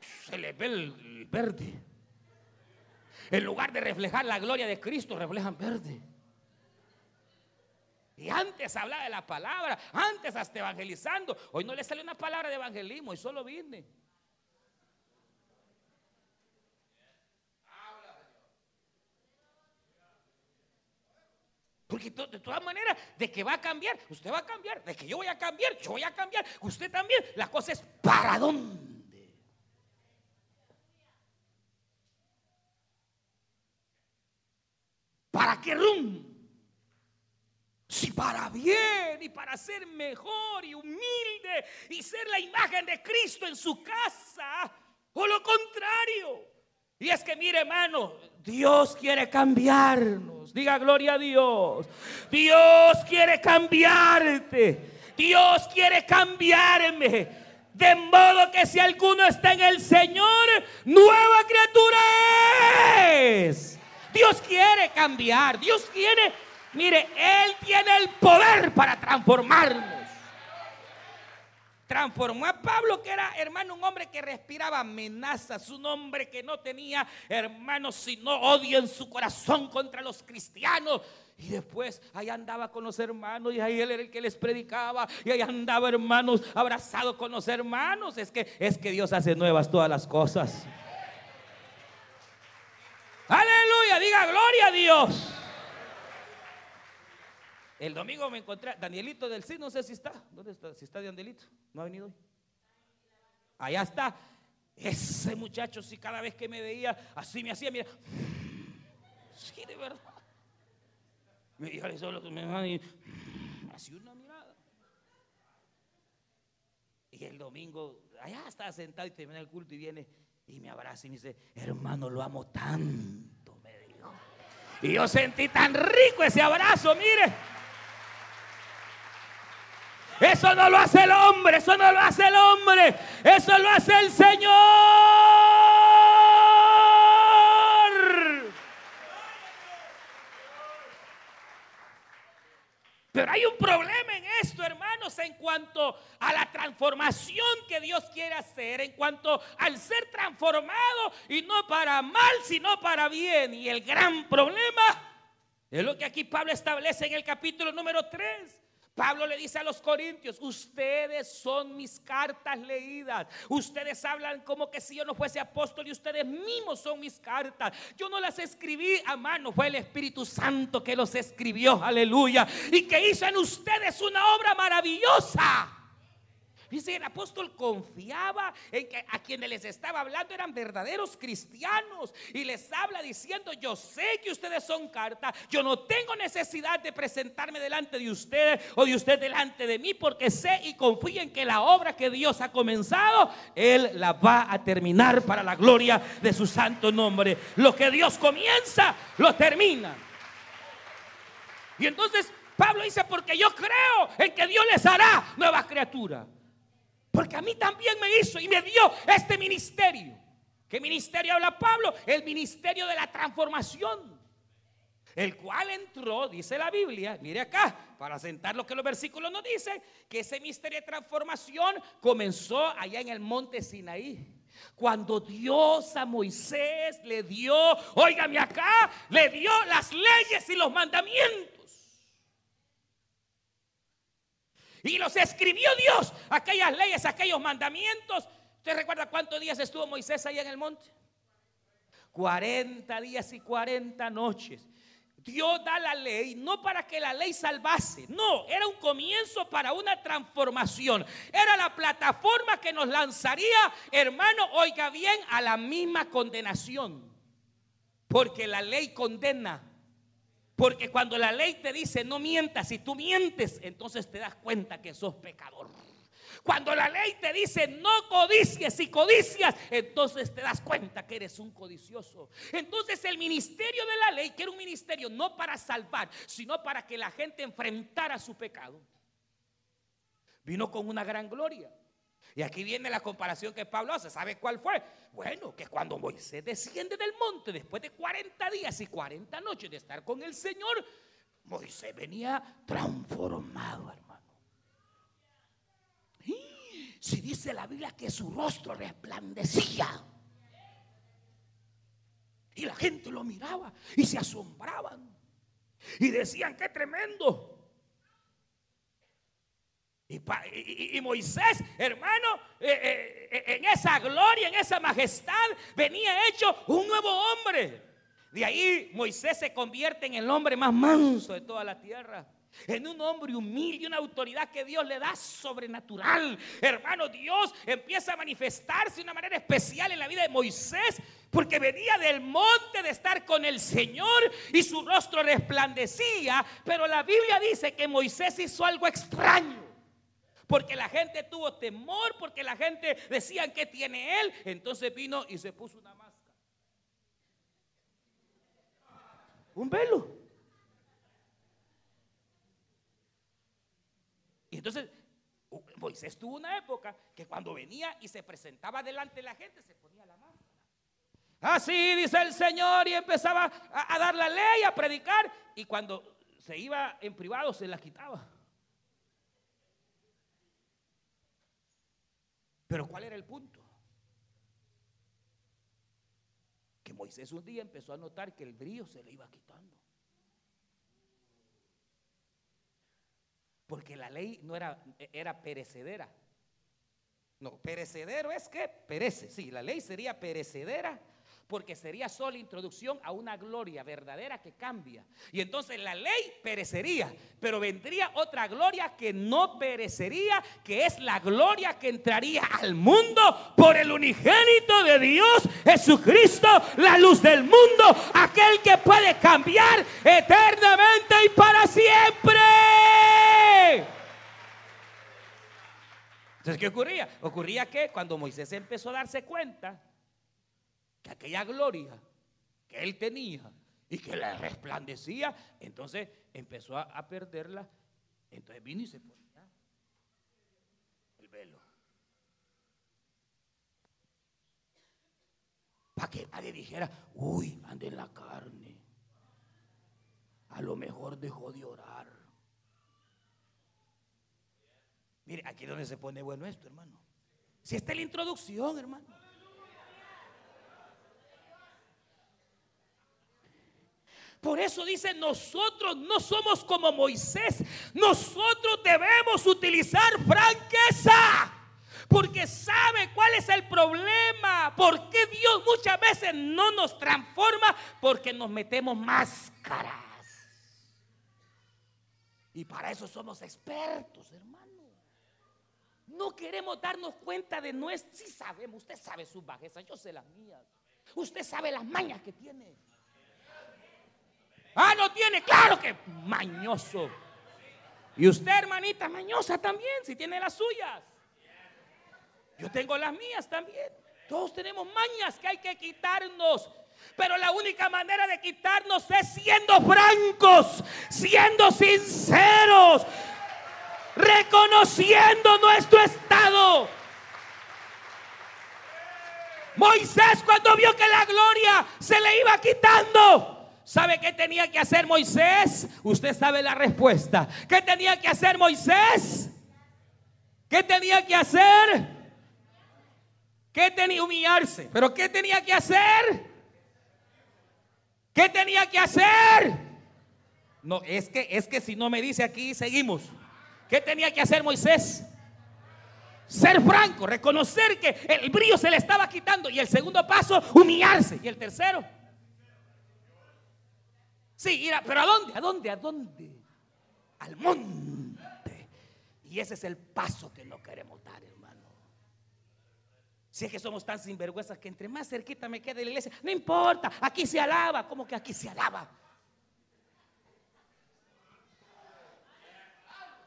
se les ve el verde. En lugar de reflejar la gloria de Cristo, reflejan verde. Antes hablaba de la palabra, antes hasta evangelizando. Hoy no le sale una palabra de evangelismo y solo vine. Porque de todas maneras, de que va a cambiar, usted va a cambiar. De que yo voy a cambiar, yo voy a cambiar. Usted también. La cosa es para dónde. ¿Para qué rumbo? Si para bien y para ser mejor y humilde y ser la imagen de Cristo en su casa, o lo contrario. Y es que mire hermano, Dios quiere cambiarnos. Diga gloria a Dios. Dios quiere cambiarte. Dios quiere cambiarme. De modo que si alguno está en el Señor, nueva criatura es. Dios quiere cambiar. Dios quiere Mire, Él tiene el poder para transformarnos. Transformó a Pablo, que era, hermano, un hombre que respiraba amenazas, un hombre que no tenía, hermanos, sino odio en su corazón contra los cristianos. Y después ahí andaba con los hermanos y ahí él era el que les predicaba y ahí andaba hermanos abrazado con los hermanos. Es que es que Dios hace nuevas todas las cosas. Aleluya, diga gloria a Dios. El domingo me encontré, Danielito del sí, no sé si está. ¿Dónde está? Si está Danielito. ¿No ha venido hoy? Allá está. Ese muchacho, si cada vez que me veía, así me hacía, mira. Sí, de verdad. Me dijo solo me así una mirada. Y el domingo, allá estaba sentado y termina el culto y viene y me abraza y me dice, hermano, lo amo tanto, me. Y yo sentí tan rico ese abrazo, mire. Eso no lo hace el hombre, eso no lo hace el hombre, eso lo hace el Señor. Pero hay un problema en esto, hermanos, en cuanto a la transformación que Dios quiere hacer, en cuanto al ser transformado y no para mal, sino para bien. Y el gran problema es lo que aquí Pablo establece en el capítulo número 3. Pablo le dice a los corintios, ustedes son mis cartas leídas. Ustedes hablan como que si yo no fuese apóstol y ustedes mismos son mis cartas. Yo no las escribí a mano, fue el Espíritu Santo que los escribió, aleluya. Y que hizo en ustedes una obra maravillosa. Dice, el apóstol confiaba en que a quienes les estaba hablando eran verdaderos cristianos. Y les habla diciendo, yo sé que ustedes son carta. Yo no tengo necesidad de presentarme delante de ustedes o de usted delante de mí. Porque sé y confío en que la obra que Dios ha comenzado, Él la va a terminar para la gloria de su santo nombre. Lo que Dios comienza, lo termina. Y entonces Pablo dice, porque yo creo en que Dios les hará nuevas criaturas. Porque a mí también me hizo y me dio este ministerio. ¿Qué ministerio habla Pablo? El ministerio de la transformación. El cual entró, dice la Biblia, mire acá, para sentar lo que los versículos nos dicen, que ese misterio de transformación comenzó allá en el monte Sinaí. Cuando Dios a Moisés le dio, óigame acá, le dio las leyes y los mandamientos. Y los escribió Dios, aquellas leyes, aquellos mandamientos. ¿Usted recuerda cuántos días estuvo Moisés ahí en el monte? 40 días y 40 noches. Dios da la ley no para que la ley salvase, no, era un comienzo para una transformación. Era la plataforma que nos lanzaría, hermano, oiga bien, a la misma condenación. Porque la ley condena. Porque cuando la ley te dice no mientas, si tú mientes, entonces te das cuenta que sos pecador. Cuando la ley te dice no codicies y codicias, entonces te das cuenta que eres un codicioso. Entonces el ministerio de la ley, que era un ministerio no para salvar, sino para que la gente enfrentara su pecado, vino con una gran gloria. Y aquí viene la comparación que Pablo hace. ¿Sabe cuál fue? Bueno, que cuando Moisés desciende del monte después de 40 días y 40 noches de estar con el Señor, Moisés venía transformado, hermano. Si dice la Biblia que su rostro resplandecía. Y la gente lo miraba y se asombraban. Y decían, qué tremendo. Y, Moisés, hermano, eh, eh, eh, en esa gloria, en esa majestad, venía hecho un nuevo hombre. De ahí Moisés se convierte en el hombre más manso de toda la tierra. En un hombre humilde, una autoridad que Dios le da sobrenatural. Hermano, Dios empieza a manifestarse de una manera especial en la vida de Moisés, porque venía del monte de estar con el Señor y su rostro resplandecía. Pero la Biblia dice que Moisés hizo algo extraño porque la gente tuvo temor, porque la gente decía que tiene él. Entonces vino y se puso una máscara. Un velo. Y entonces Moisés tuvo una época que cuando venía y se presentaba delante de la gente se ponía la máscara. Así dice el Señor y empezaba a, dar la ley, a predicar. Y cuando se iba en privado se la quitaba. Pero ¿cuál era el punto? Que Moisés un día empezó a notar que el brillo se le iba quitando. Porque la ley no era, era perecedera. No, perecedero es que perece. Sí, la ley sería perecedera porque sería solo introducción a una gloria verdadera que cambia. Y entonces la ley perecería, pero vendría otra gloria que no perecería, que es la gloria que entraría al mundo por el unigénito de Dios, Jesucristo, la luz del mundo, aquel que puede cambiar eternamente y para siempre. Entonces, ¿qué ocurría? Ocurría que cuando Moisés empezó a darse cuenta que aquella gloria que él tenía y que le resplandecía, entonces empezó a, perderla. Entonces vino y se ponía el velo. Para que nadie dijera, uy, ande en la carne. A lo mejor dejó de orar. Mire, aquí es donde se pone bueno esto, hermano. Si esta es la introducción, hermano. Por eso dice, nosotros no somos como Moisés. Nosotros debemos utilizar franqueza. Porque sabe cuál es el problema. ¿Por qué Dios muchas veces no nos transforma? Porque nos metemos máscaras. Y para eso somos expertos, hermano. No queremos darnos cuenta de nuestro. Sí sabemos, usted sabe sus bajezas, yo sé las mías. Usted sabe las mañas que tiene. Ah, no tiene, claro que mañoso. Y usted, hermanita, mañosa también, si tiene las suyas. Yo tengo las mías también. Todos tenemos mañas que hay que quitarnos. Pero la única manera de quitarnos es siendo francos, siendo sinceros, reconociendo nuestro estado. Moisés cuando vio que la gloria se le iba quitando, ¿Sabe qué tenía que hacer Moisés? Usted sabe la respuesta. ¿Qué tenía que hacer Moisés? ¿Qué tenía que hacer? ¿Qué tenía humillarse? ¿Pero qué tenía que hacer? ¿Qué tenía que hacer? No, es que es que si no me dice aquí seguimos. ¿Qué tenía que hacer Moisés? Ser franco, reconocer que el brillo se le estaba quitando y el segundo paso humillarse y el tercero Sí, pero ¿a dónde? ¿A dónde? ¿A dónde? Al monte. Y ese es el paso que no queremos dar, hermano. Si es que somos tan sinvergüenzas que entre más cerquita me quede la iglesia, no importa, aquí se alaba. ¿Cómo que aquí se alaba?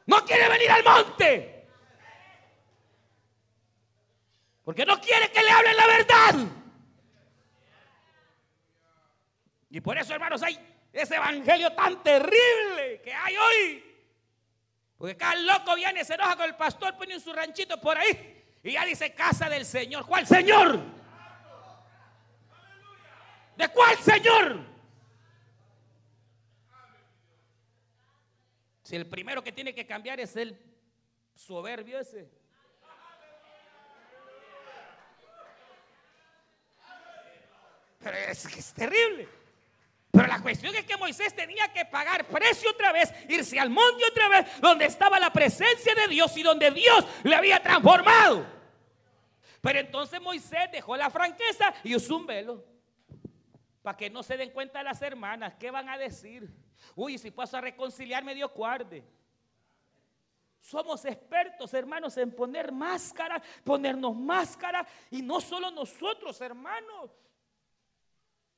No quiere venir al monte. Porque no quiere que le hablen la verdad. Y por eso, hermanos, hay ese evangelio tan terrible que hay hoy. Porque cada loco viene se enoja con el pastor, pone su ranchito por ahí y ya dice casa del Señor. ¿Cuál Señor? ¿De cuál Señor? Si el primero que tiene que cambiar es el soberbio ese. Pero es es terrible. La cuestión es que Moisés tenía que pagar precio otra vez, irse al monte otra vez, donde estaba la presencia de Dios y donde Dios le había transformado. Pero entonces Moisés dejó la franqueza y usó un velo. Para que no se den cuenta las hermanas, ¿qué van a decir? Uy, si paso a reconciliar medio cuarde. Somos expertos, hermanos, en poner máscara, ponernos máscara. Y no solo nosotros, hermanos.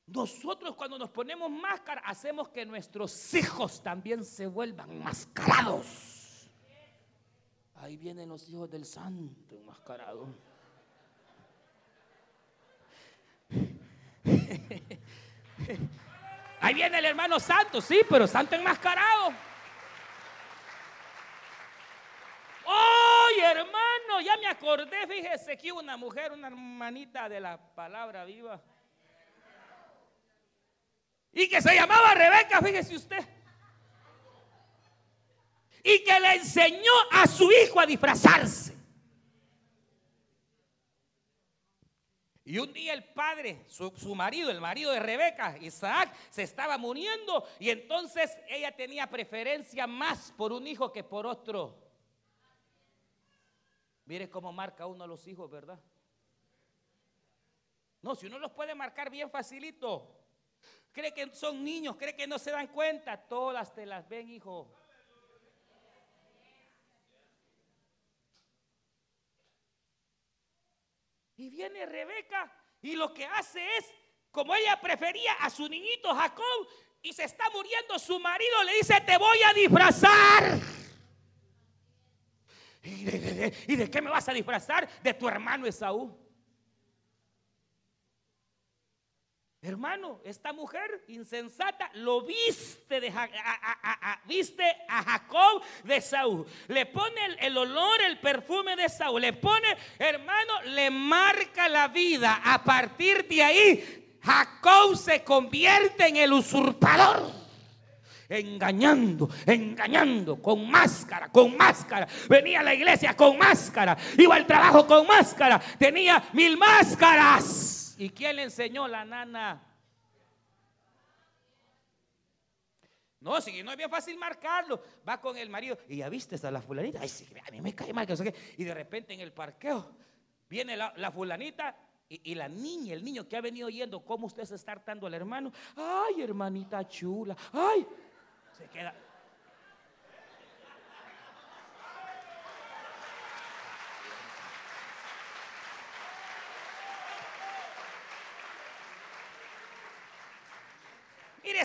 Nosotros cuando nos ponemos máscara hacemos que nuestros hijos también se vuelvan mascarados. Ahí vienen los hijos del santo enmascarados. Ahí viene el hermano santo, sí, pero santo enmascarado. ¡Ay, hermano! Ya me acordé, fíjese que una mujer, una hermanita de la palabra viva y que se llamaba Rebeca, fíjese usted. Y que le enseñó a su hijo a disfrazarse. Y un día el padre, su, su, marido, el marido de Rebeca, Isaac, se estaba muriendo y entonces ella tenía preferencia más por un hijo que por otro. Mire cómo marca uno a los hijos, ¿verdad? No, si uno los puede marcar bien facilito. Cree que son niños, cree que no se dan cuenta. Todas te las ven, hijo. Y viene Rebeca y lo que hace es, como ella prefería a su niñito Jacob y se está muriendo su marido, le dice, te voy a disfrazar. ¿Y de, ¿Y de, qué me vas a disfrazar? De tu hermano Esaú. Hermano, esta mujer insensata lo viste, de, a, viste a Jacob de Saúl. Le pone el, olor, el perfume de Saúl. Le pone, hermano, le marca la vida. A partir de ahí, Jacob se convierte en el usurpador. Engañando, engañando, con máscara, con máscara. Venía a la iglesia con máscara. Iba al trabajo con máscara. Tenía mil máscaras. ¿Y quién le enseñó la nana? No, si no es bien fácil marcarlo. Va con el marido y ya viste a la fulanita. Ay, sí, a mí me cae mal. Y de repente en el parqueo viene la, fulanita y, y, la niña, el niño que ha venido oyendo cómo usted se está hartando al hermano. Ay, hermanita chula. Ay, se queda.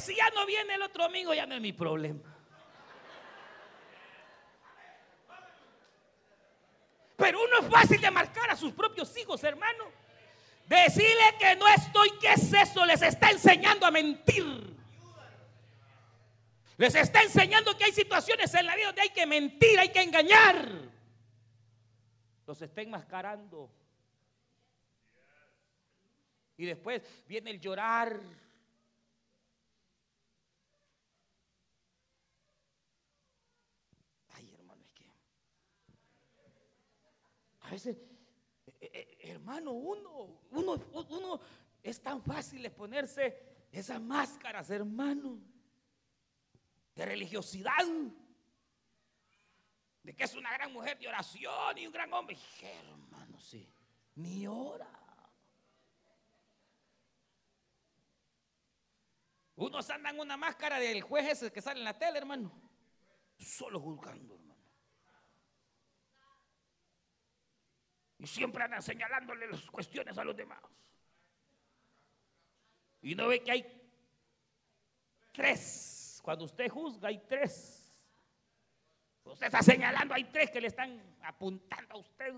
Si ya no viene el otro amigo, ya no es mi problema. Pero uno es fácil de marcar a sus propios hijos, hermano. Decirle que no estoy, ¿qué es eso? Les está enseñando a mentir. Les está enseñando que hay situaciones en la vida donde hay que mentir, hay que engañar. Los está enmascarando. Y después viene el llorar veces, eh, eh, hermano, uno, uno, uno es tan fácil ponerse esas máscaras, hermano, de religiosidad, de que es una gran mujer de oración y un gran hombre. Hermano, sí, ni ora. Unos andan una máscara del juez ese que sale en la tele, hermano, solo juzgando. Y siempre andan señalándole las cuestiones a los demás. Y no ve que hay tres. Cuando usted juzga, hay tres. Usted está señalando, hay tres que le están apuntando a usted.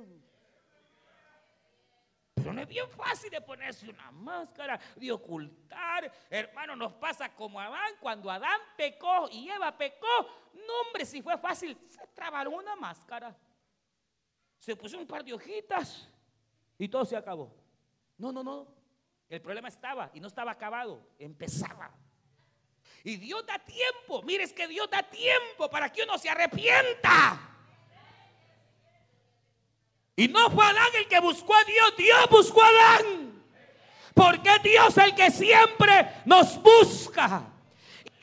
Pero no es bien fácil de ponerse una máscara, de ocultar. Hermano, nos pasa como Adán. Cuando Adán pecó y Eva pecó, no hombre, si fue fácil, se trabaron una máscara se puso un par de hojitas y todo se acabó. No, no, no. El problema estaba y no estaba acabado, empezaba. Y Dios da tiempo. Mire, es que Dios da tiempo para que uno se arrepienta. Y no fue Adán el que buscó a Dios, Dios buscó a Adán. Porque Dios es el que siempre nos busca.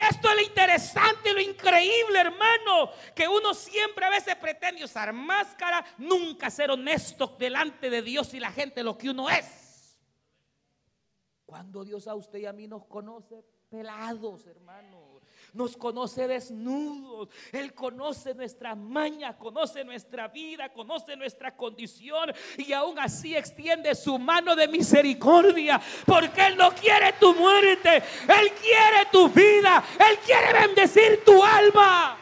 Esto es lo interesante, lo increíble, hermano, que uno siempre a veces pretende usar máscara, nunca ser honesto delante de Dios y la gente lo que uno es. Cuando Dios a usted y a mí nos conoce pelados, hermano nos conoce desnudos. Él conoce nuestra maña, conoce nuestra vida, conoce nuestra condición y aún así extiende su mano de misericordia porque Él no quiere tu muerte, Él quiere tu vida, Él quiere bendecir tu alma.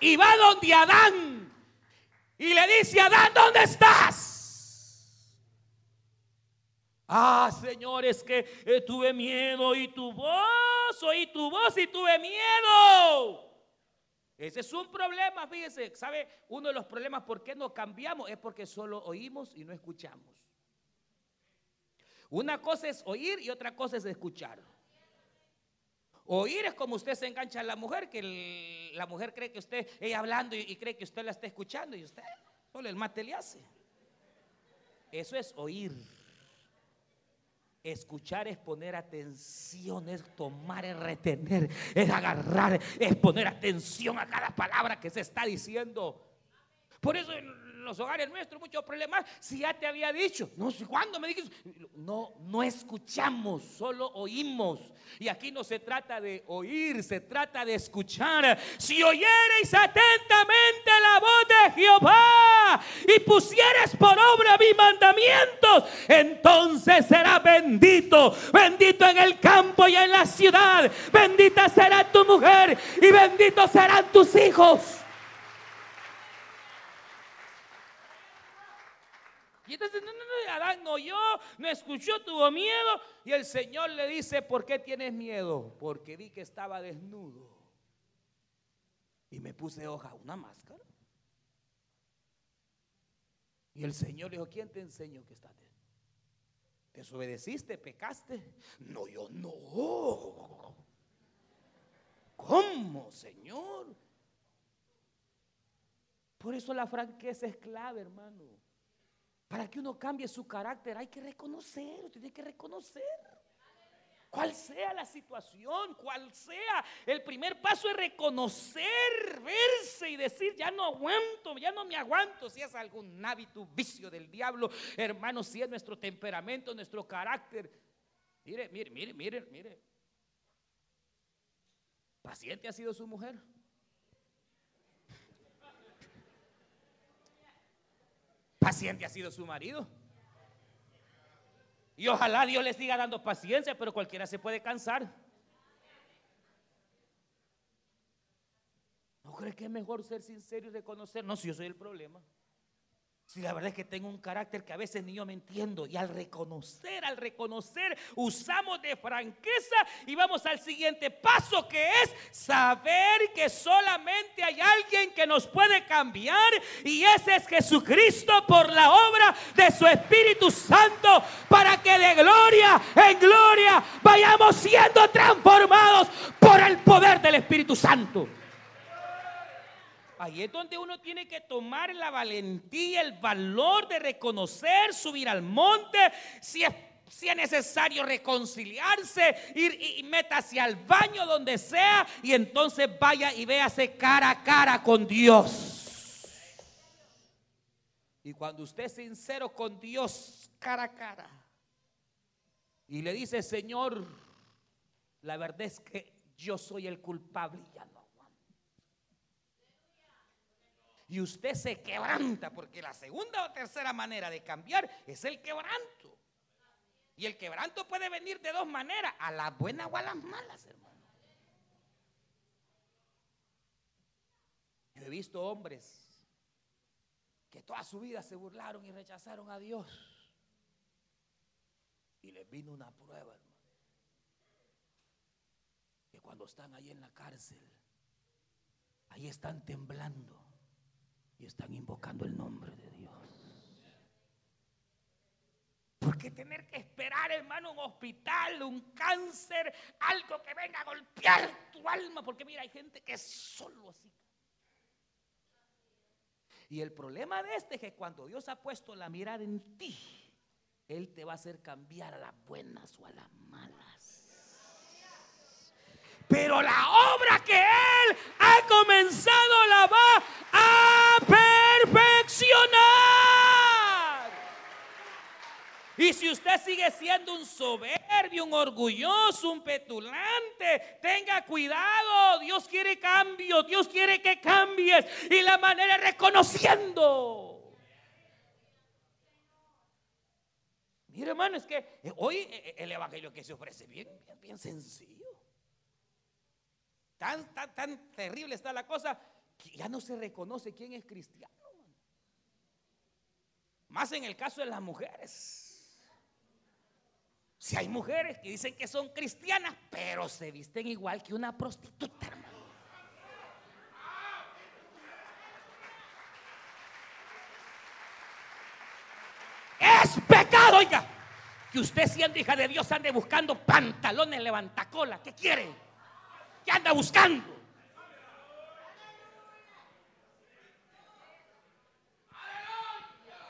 Y va donde Adán y le dice, Adán, ¿dónde estás? Ah, Señor, es que eh, tuve miedo y tu voz, oí tu voz y tuve miedo. Ese es un problema, fíjese, ¿sabe? Uno de los problemas por qué no cambiamos es porque solo oímos y no escuchamos. Una cosa es oír y otra cosa es escuchar. Oír es como usted se engancha a la mujer, que la mujer cree que usted, ella hablando y, cree que usted la está escuchando y usted solo el mate le hace. Eso es oír. Escuchar es poner atención, es tomar, es retener, es agarrar, es poner atención a cada palabra que se está diciendo. Por eso los hogares nuestros muchos problemas, si ya te había dicho, no sé cuándo me dijiste, no, no escuchamos, solo oímos. Y aquí no se trata de oír, se trata de escuchar. Si oyereis atentamente la voz de Jehová y pusieres por obra mis mandamientos, entonces será bendito, bendito en el campo y en la ciudad. Bendita será tu mujer y benditos serán tus hijos. Entonces, no, no, no, Adán no oyó, no escuchó, tuvo miedo. Y el Señor le dice, ¿por qué tienes miedo? Porque vi que estaba desnudo. Y me puse hoja, una máscara. Y el Señor le dijo, ¿quién te enseñó que estás desnudo? ¿Desobedeciste? ¿Pecaste? No, yo no. ¿Cómo, Señor? Por eso la franqueza es clave, hermano. Para que uno cambie su carácter hay que reconocer, tiene que reconocer. Cual sea la situación, cual sea, el primer paso es reconocer, verse y decir, ya no aguanto, ya no me aguanto. Si es algún hábito, vicio del diablo, hermano, si es nuestro temperamento, nuestro carácter. Mire, mire, mire, mire, mire. Paciente ha sido su mujer. Paciente ha sido su marido. Y ojalá Dios le siga dando paciencia, pero cualquiera se puede cansar. ¿No cree que es mejor ser sincero y reconocer? No, si yo soy el problema. Si la verdad es que tengo un carácter que a veces ni yo me entiendo. Y al reconocer, al reconocer, usamos de franqueza y vamos al siguiente paso que es saber que solamente hay alguien que nos puede cambiar. Y ese es Jesucristo por la obra de su Espíritu Santo. Para que de gloria en gloria vayamos siendo transformados por el poder del Espíritu Santo. Ahí es donde uno tiene que tomar la valentía, el valor de reconocer, subir al monte, si es, necesario reconciliarse, ir y, hacia el baño donde sea y entonces vaya y véase cara a cara con Dios. Y cuando usted es sincero con Dios cara a cara y le dice, Señor, la verdad es que yo soy el culpable ya no y usted se quebranta, porque la segunda o tercera manera de cambiar es el quebranto. Y el quebranto puede venir de dos maneras, a las buenas o a las malas, hermano. Yo he visto hombres que toda su vida se burlaron y rechazaron a Dios. Y les vino una prueba, hermano. Que cuando están ahí en la cárcel, ahí están temblando y están invocando el nombre de Dios. ¿Por qué tener que esperar, hermano, un hospital, un cáncer, algo que venga a golpear tu alma? Porque mira, hay gente que es solo así. Y el problema de este es que cuando Dios ha puesto la mirada en ti, Él te va a hacer cambiar a las buenas o a las malas. Pero la obra que Él ha comenzado la va a perfeccionar. Y si usted sigue siendo un soberbio, un orgulloso, un petulante, tenga cuidado. Dios quiere cambio, Dios quiere que cambies. Y la manera es reconociendo. Mire, hermano, es que hoy eh, eh, el evangelio que se ofrece bien, bien, bien sencillo. Tan, tan, tan terrible está la cosa ya no se reconoce quién es cristiano. Más en el caso de las mujeres. Si hay mujeres que dicen que son cristianas, pero se visten igual que una prostituta, hermano. Es pecado, oiga, que usted siendo hija de Dios ande buscando pantalones levantacola. ¿Qué quiere? ¿Qué anda buscando?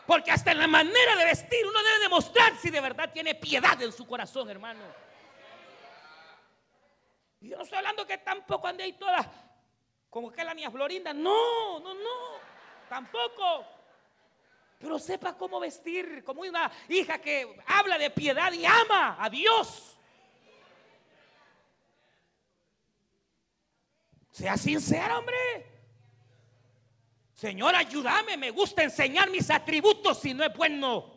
Porque hasta en la manera de vestir uno debe demostrar si de verdad tiene piedad en su corazón, hermano. Y yo no estoy hablando que tampoco ande ahí todas como que la niña Florinda. No, no, no. Tampoco. Pero sepa cómo vestir, como una hija que habla de piedad y ama a Dios. Sea sincera, hombre. Señor, ayúdame, me gusta enseñar mis atributos si no es bueno.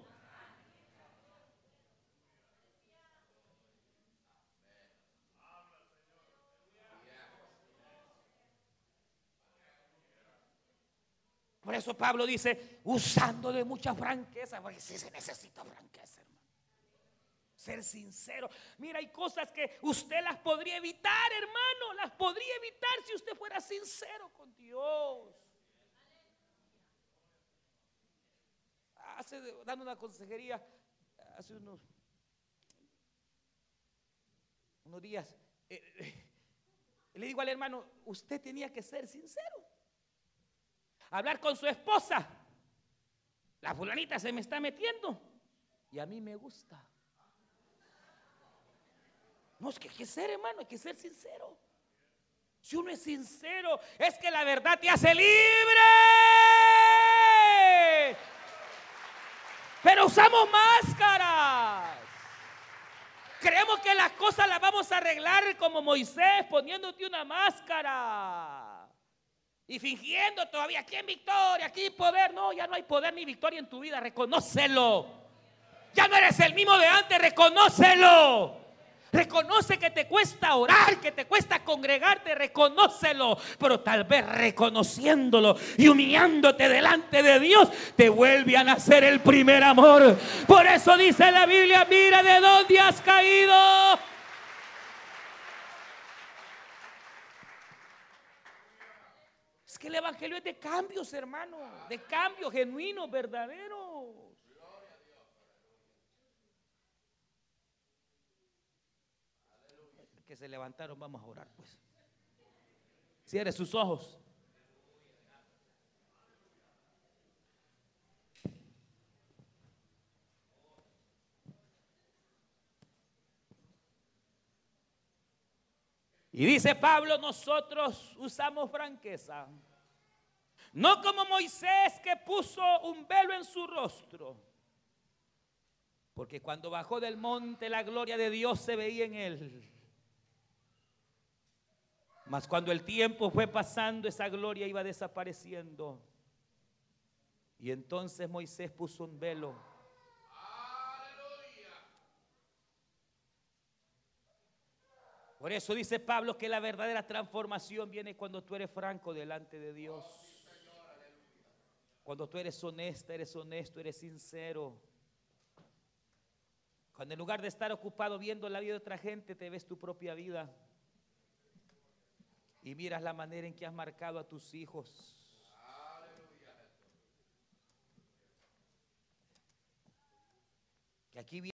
Por eso Pablo dice, usando de mucha franqueza, porque si se necesita franqueza, hermano. Ser sincero. Mira, hay cosas que usted las podría evitar, hermano. Las podría evitar si usted fuera sincero con Dios. Hace, dando una consejería, hace unos, unos días, eh, eh, le digo al hermano, usted tenía que ser sincero hablar con su esposa. La fulanita se me está metiendo y a mí me gusta. No, es que hay que ser, hermano, hay que ser sincero. Si uno es sincero, es que la verdad te hace libre. Pero usamos máscaras. Creemos que las cosas las vamos a arreglar como Moisés poniéndote una máscara. Y fingiendo todavía, aquí en victoria, aquí poder. No, ya no hay poder ni victoria en tu vida, reconócelo. Ya no eres el mismo de antes, reconócelo. Reconoce que te cuesta orar, que te cuesta congregarte, reconócelo. Pero tal vez reconociéndolo y humillándote delante de Dios, te vuelve a nacer el primer amor. Por eso dice la Biblia, mira de dónde has caído. que el Evangelio es de cambios, hermano. De cambios genuinos, verdaderos. Que se levantaron, vamos a orar, pues. Cierre sus ojos. Y dice Pablo, nosotros usamos franqueza. No como Moisés que puso un velo en su rostro. Porque cuando bajó del monte la gloria de Dios se veía en él. Mas cuando el tiempo fue pasando esa gloria iba desapareciendo. Y entonces Moisés puso un velo. Por eso dice Pablo que la verdadera transformación viene cuando tú eres franco delante de Dios. Cuando tú eres honesta, eres honesto, eres sincero. Cuando en lugar de estar ocupado viendo la vida de otra gente, te ves tu propia vida. Y miras la manera en que has marcado a tus hijos. Que aquí